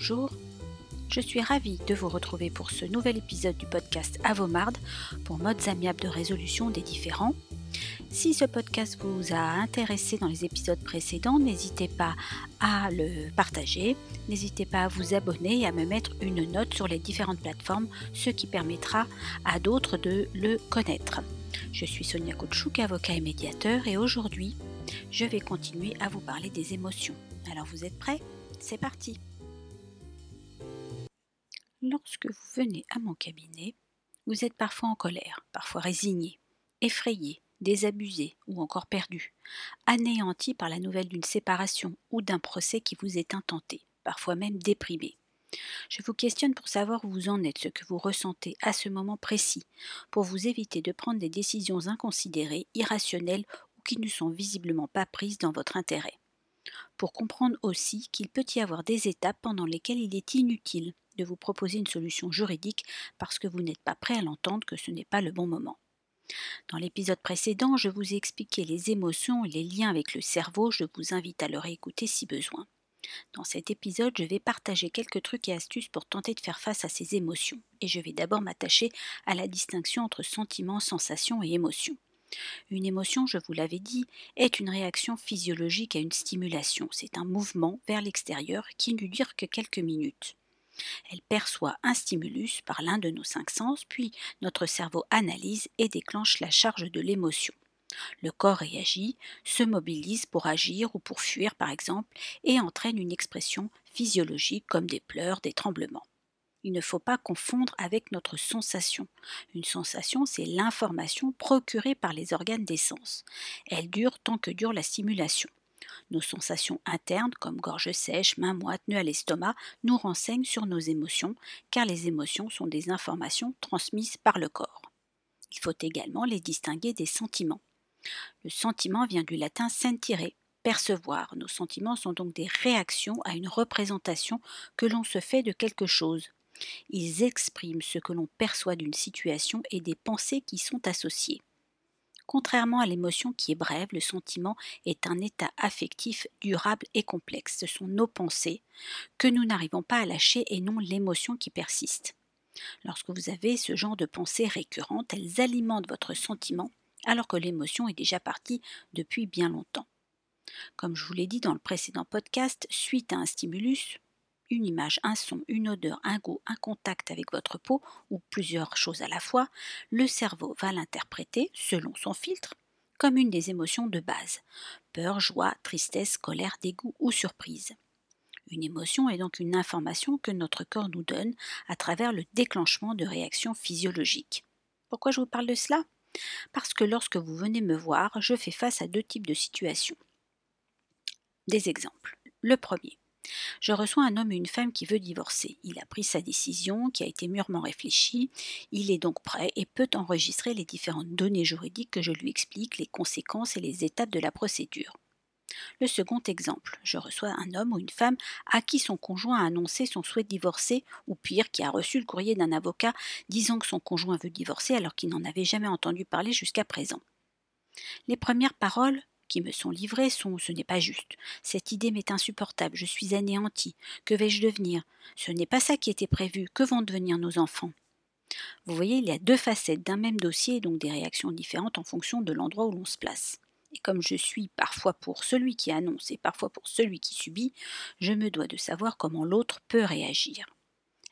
Bonjour, je suis ravie de vous retrouver pour ce nouvel épisode du podcast Avomarde pour modes amiables de résolution des différends. Si ce podcast vous a intéressé dans les épisodes précédents, n'hésitez pas à le partager, n'hésitez pas à vous abonner et à me mettre une note sur les différentes plateformes, ce qui permettra à d'autres de le connaître. Je suis Sonia Koutchouk, avocat et médiateur, et aujourd'hui, je vais continuer à vous parler des émotions. Alors vous êtes prêts? C'est parti Lorsque vous venez à mon cabinet, vous êtes parfois en colère, parfois résigné, effrayé, désabusé ou encore perdu, anéanti par la nouvelle d'une séparation ou d'un procès qui vous est intenté, parfois même déprimé. Je vous questionne pour savoir où vous en êtes, ce que vous ressentez à ce moment précis, pour vous éviter de prendre des décisions inconsidérées, irrationnelles ou qui ne sont visiblement pas prises dans votre intérêt. Pour comprendre aussi qu'il peut y avoir des étapes pendant lesquelles il est inutile de vous proposer une solution juridique parce que vous n'êtes pas prêt à l'entendre que ce n'est pas le bon moment. Dans l'épisode précédent, je vous ai expliqué les émotions et les liens avec le cerveau, je vous invite à le réécouter si besoin. Dans cet épisode, je vais partager quelques trucs et astuces pour tenter de faire face à ces émotions, et je vais d'abord m'attacher à la distinction entre sentiments, sensations et émotions. Une émotion, je vous l'avais dit, est une réaction physiologique à une stimulation. C'est un mouvement vers l'extérieur qui ne dure que quelques minutes. Elle perçoit un stimulus par l'un de nos cinq sens, puis notre cerveau analyse et déclenche la charge de l'émotion. Le corps réagit, se mobilise pour agir ou pour fuir par exemple, et entraîne une expression physiologique comme des pleurs, des tremblements. Il ne faut pas confondre avec notre sensation. Une sensation, c'est l'information procurée par les organes des sens. Elle dure tant que dure la stimulation. Nos sensations internes, comme gorge sèche, main moite, nœud à l'estomac, nous renseignent sur nos émotions, car les émotions sont des informations transmises par le corps. Il faut également les distinguer des sentiments. Le sentiment vient du latin sentire, percevoir. Nos sentiments sont donc des réactions à une représentation que l'on se fait de quelque chose. Ils expriment ce que l'on perçoit d'une situation et des pensées qui sont associées. Contrairement à l'émotion qui est brève, le sentiment est un état affectif durable et complexe. Ce sont nos pensées que nous n'arrivons pas à lâcher et non l'émotion qui persiste. Lorsque vous avez ce genre de pensées récurrentes, elles alimentent votre sentiment alors que l'émotion est déjà partie depuis bien longtemps. Comme je vous l'ai dit dans le précédent podcast, suite à un stimulus, une image, un son, une odeur, un goût, un contact avec votre peau ou plusieurs choses à la fois, le cerveau va l'interpréter, selon son filtre, comme une des émotions de base peur, joie, tristesse, colère, dégoût ou surprise. Une émotion est donc une information que notre corps nous donne à travers le déclenchement de réactions physiologiques. Pourquoi je vous parle de cela? Parce que lorsque vous venez me voir, je fais face à deux types de situations. Des exemples. Le premier. Je reçois un homme et une femme qui veut divorcer. Il a pris sa décision, qui a été mûrement réfléchie. Il est donc prêt et peut enregistrer les différentes données juridiques que je lui explique, les conséquences et les étapes de la procédure. Le second exemple, je reçois un homme ou une femme à qui son conjoint a annoncé son souhait de divorcer, ou pire, qui a reçu le courrier d'un avocat disant que son conjoint veut divorcer alors qu'il n'en avait jamais entendu parler jusqu'à présent. Les premières paroles qui me sont livrés sont ce n'est pas juste. Cette idée m'est insupportable, je suis anéanti. Que vais-je devenir? Ce n'est pas ça qui était prévu. Que vont devenir nos enfants? Vous voyez, il y a deux facettes d'un même dossier, donc des réactions différentes en fonction de l'endroit où l'on se place. Et comme je suis parfois pour celui qui annonce et parfois pour celui qui subit, je me dois de savoir comment l'autre peut réagir.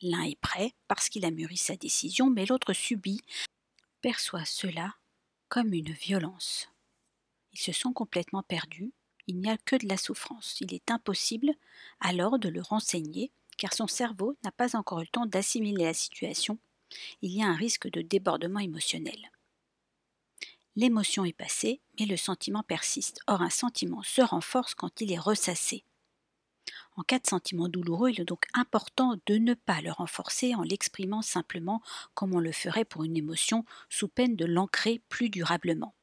L'un est prêt parce qu'il a mûri sa décision, mais l'autre subit, perçoit cela comme une violence. Ils se sont complètement perdus, il n'y a que de la souffrance. Il est impossible alors de le renseigner, car son cerveau n'a pas encore eu le temps d'assimiler la situation. Il y a un risque de débordement émotionnel. L'émotion est passée, mais le sentiment persiste. Or, un sentiment se renforce quand il est ressassé. En cas de sentiment douloureux, il est donc important de ne pas le renforcer en l'exprimant simplement comme on le ferait pour une émotion, sous peine de l'ancrer plus durablement.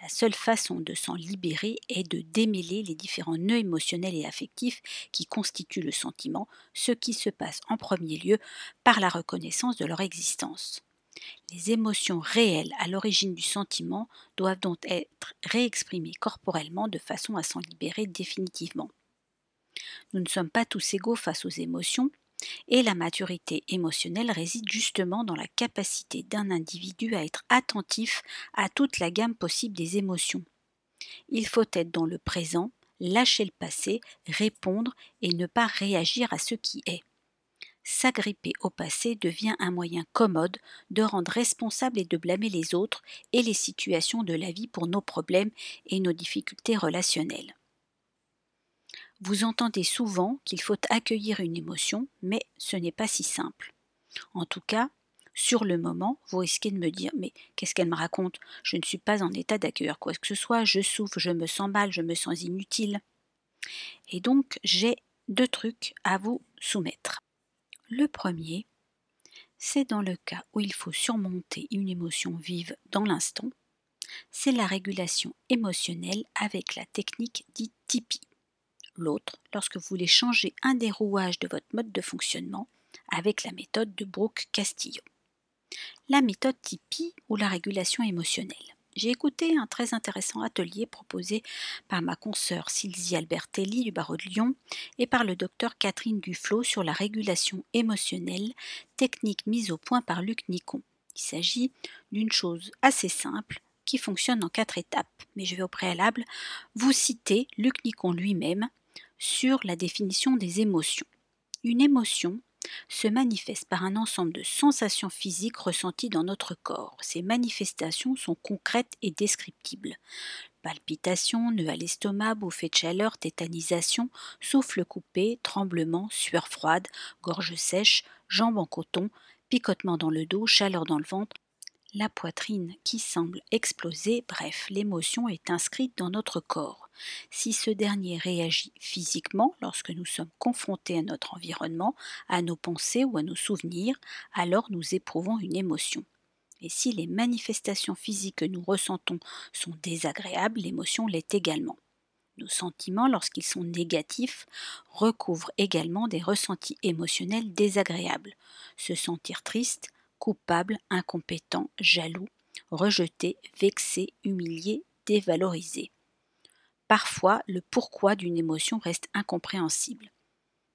La seule façon de s'en libérer est de démêler les différents nœuds émotionnels et affectifs qui constituent le sentiment, ce qui se passe en premier lieu par la reconnaissance de leur existence. Les émotions réelles à l'origine du sentiment doivent donc être réexprimées corporellement de façon à s'en libérer définitivement. Nous ne sommes pas tous égaux face aux émotions, et la maturité émotionnelle réside justement dans la capacité d'un individu à être attentif à toute la gamme possible des émotions. Il faut être dans le présent, lâcher le passé, répondre et ne pas réagir à ce qui est. S'agripper au passé devient un moyen commode de rendre responsable et de blâmer les autres et les situations de la vie pour nos problèmes et nos difficultés relationnelles. Vous entendez souvent qu'il faut accueillir une émotion, mais ce n'est pas si simple. En tout cas, sur le moment, vous risquez de me dire Mais qu'est-ce qu'elle me raconte? Je ne suis pas en état d'accueillir quoi que ce soit, je souffre, je me sens mal, je me sens inutile. Et donc, j'ai deux trucs à vous soumettre. Le premier, c'est dans le cas où il faut surmonter une émotion vive dans l'instant, c'est la régulation émotionnelle avec la technique dite Tipeee l'autre lorsque vous voulez changer un des rouages de votre mode de fonctionnement avec la méthode de Brooke Castillo. La méthode Tipeee ou la régulation émotionnelle. J'ai écouté un très intéressant atelier proposé par ma consoeur Sylvie Albertelli du barreau de Lyon et par le docteur Catherine Duflo sur la régulation émotionnelle, technique mise au point par Luc Nicon. Il s'agit d'une chose assez simple qui fonctionne en quatre étapes, mais je vais au préalable vous citer Luc Nicon lui-même sur la définition des émotions. Une émotion se manifeste par un ensemble de sensations physiques ressenties dans notre corps. Ces manifestations sont concrètes et descriptibles. Palpitations, nœuds à l'estomac, bouffées de chaleur, tétanisation, souffle coupé, tremblement, sueur froide, gorge sèche, jambes en coton, picotement dans le dos, chaleur dans le ventre, la poitrine qui semble exploser, bref, l'émotion est inscrite dans notre corps. Si ce dernier réagit physiquement lorsque nous sommes confrontés à notre environnement, à nos pensées ou à nos souvenirs, alors nous éprouvons une émotion. Et si les manifestations physiques que nous ressentons sont désagréables, l'émotion l'est également. Nos sentiments, lorsqu'ils sont négatifs, recouvrent également des ressentis émotionnels désagréables. Se sentir triste, coupable, incompétent, jaloux, rejeté, vexé, humilié, dévalorisé. Parfois, le pourquoi d'une émotion reste incompréhensible.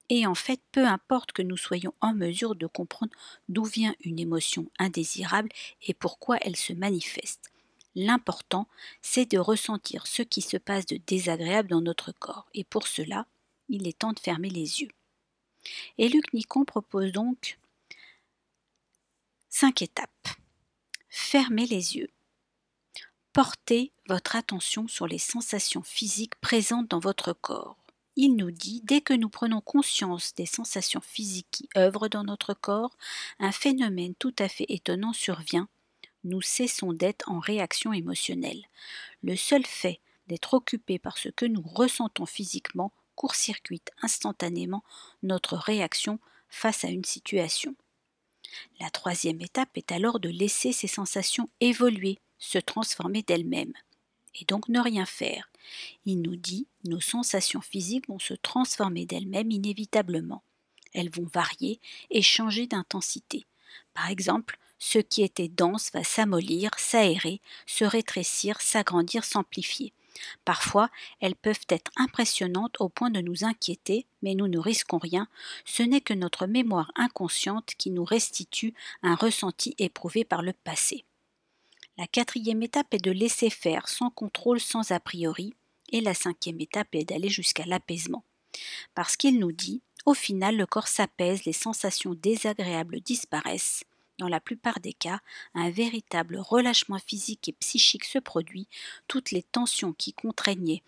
Et en fait, peu importe que nous soyons en mesure de comprendre d'où vient une émotion indésirable et pourquoi elle se manifeste. L'important, c'est de ressentir ce qui se passe de désagréable dans notre corps, et pour cela, il est temps de fermer les yeux. Et Luc Nicon propose donc Cinq étapes. Fermez les yeux. Portez votre attention sur les sensations physiques présentes dans votre corps. Il nous dit, dès que nous prenons conscience des sensations physiques qui œuvrent dans notre corps, un phénomène tout à fait étonnant survient. Nous cessons d'être en réaction émotionnelle. Le seul fait d'être occupé par ce que nous ressentons physiquement court-circuite instantanément notre réaction face à une situation. La troisième étape est alors de laisser ces sensations évoluer, se transformer d'elles-mêmes, et donc ne rien faire. Il nous dit nos sensations physiques vont se transformer d'elles-mêmes inévitablement. Elles vont varier et changer d'intensité. Par exemple, ce qui était dense va s'amollir, s'aérer, se rétrécir, s'agrandir, s'amplifier. Parfois, elles peuvent être impressionnantes au point de nous inquiéter, mais nous ne risquons rien, ce n'est que notre mémoire inconsciente qui nous restitue un ressenti éprouvé par le passé. La quatrième étape est de laisser faire sans contrôle, sans a priori, et la cinquième étape est d'aller jusqu'à l'apaisement. Parce qu'il nous dit, au final le corps s'apaise, les sensations désagréables disparaissent, dans la plupart des cas, un véritable relâchement physique et psychique se produit, toutes les tensions qui contraignaient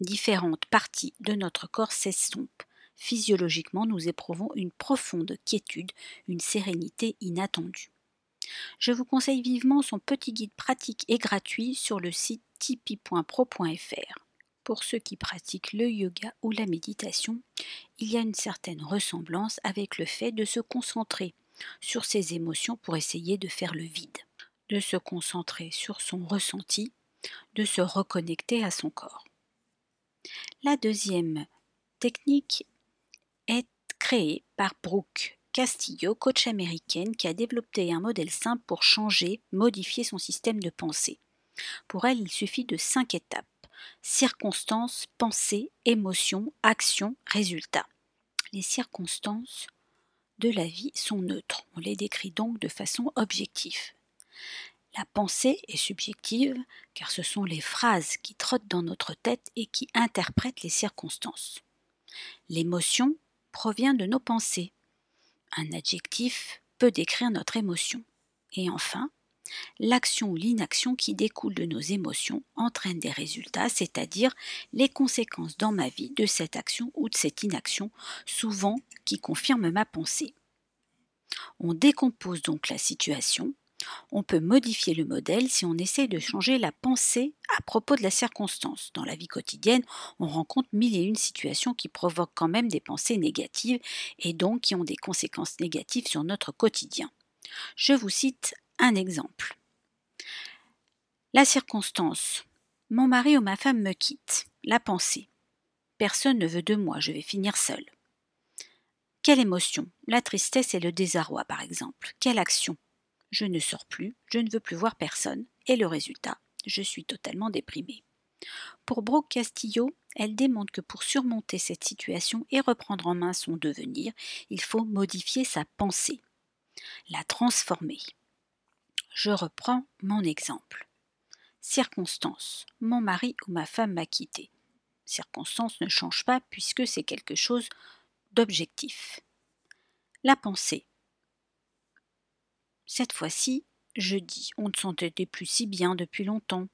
différentes parties de notre corps s'estompent. Physiologiquement, nous éprouvons une profonde quiétude, une sérénité inattendue. Je vous conseille vivement son petit guide pratique et gratuit sur le site tipeee.pro.fr. Pour ceux qui pratiquent le yoga ou la méditation, il y a une certaine ressemblance avec le fait de se concentrer sur ses émotions pour essayer de faire le vide, de se concentrer sur son ressenti, de se reconnecter à son corps. La deuxième technique est créée par Brooke Castillo, coach américaine, qui a développé un modèle simple pour changer, modifier son système de pensée. Pour elle, il suffit de cinq étapes. circonstances, pensées, émotions, actions, résultats. Les circonstances de la vie sont neutres. On les décrit donc de façon objective. La pensée est subjective car ce sont les phrases qui trottent dans notre tête et qui interprètent les circonstances. L'émotion provient de nos pensées. Un adjectif peut décrire notre émotion. Et enfin, l'action ou l'inaction qui découle de nos émotions entraîne des résultats, c'est-à-dire les conséquences dans ma vie de cette action ou de cette inaction, souvent qui confirment ma pensée. On décompose donc la situation, on peut modifier le modèle si on essaie de changer la pensée à propos de la circonstance. Dans la vie quotidienne, on rencontre mille et une situations qui provoquent quand même des pensées négatives et donc qui ont des conséquences négatives sur notre quotidien. Je vous cite un exemple. La circonstance. Mon mari ou ma femme me quitte. La pensée. Personne ne veut de moi, je vais finir seule. Quelle émotion La tristesse et le désarroi, par exemple. Quelle action Je ne sors plus, je ne veux plus voir personne, et le résultat Je suis totalement déprimée. Pour Brooke Castillo, elle démontre que pour surmonter cette situation et reprendre en main son devenir, il faut modifier sa pensée, la transformer. Je reprends mon exemple. Circonstance. Mon mari ou ma femme m'a quitté. Circonstance ne change pas puisque c'est quelque chose d'objectif. La pensée. Cette fois-ci, je dis on ne s'entendait plus si bien depuis longtemps.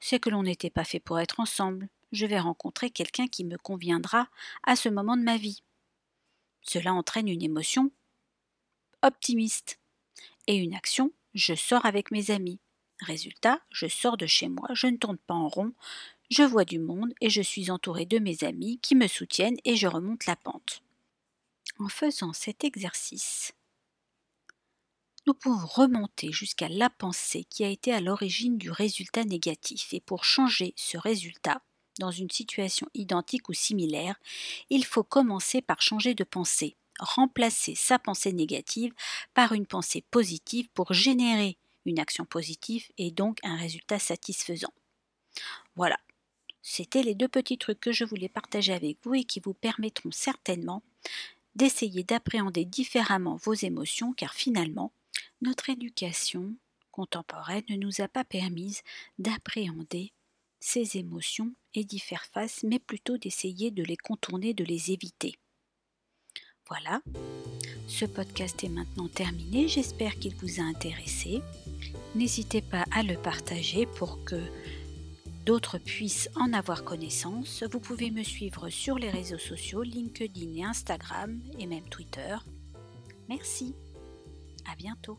C'est que l'on n'était pas fait pour être ensemble. Je vais rencontrer quelqu'un qui me conviendra à ce moment de ma vie. Cela entraîne une émotion optimiste et une action je sors avec mes amis. Résultat, je sors de chez moi, je ne tourne pas en rond, je vois du monde et je suis entouré de mes amis qui me soutiennent et je remonte la pente. En faisant cet exercice, nous pouvons remonter jusqu'à la pensée qui a été à l'origine du résultat négatif et pour changer ce résultat dans une situation identique ou similaire, il faut commencer par changer de pensée remplacer sa pensée négative par une pensée positive pour générer une action positive et donc un résultat satisfaisant. Voilà, c'était les deux petits trucs que je voulais partager avec vous et qui vous permettront certainement d'essayer d'appréhender différemment vos émotions car finalement, notre éducation contemporaine ne nous a pas permis d'appréhender ces émotions et d'y faire face, mais plutôt d'essayer de les contourner, de les éviter. Voilà, ce podcast est maintenant terminé, j'espère qu'il vous a intéressé. N'hésitez pas à le partager pour que d'autres puissent en avoir connaissance. Vous pouvez me suivre sur les réseaux sociaux, LinkedIn et Instagram et même Twitter. Merci, à bientôt.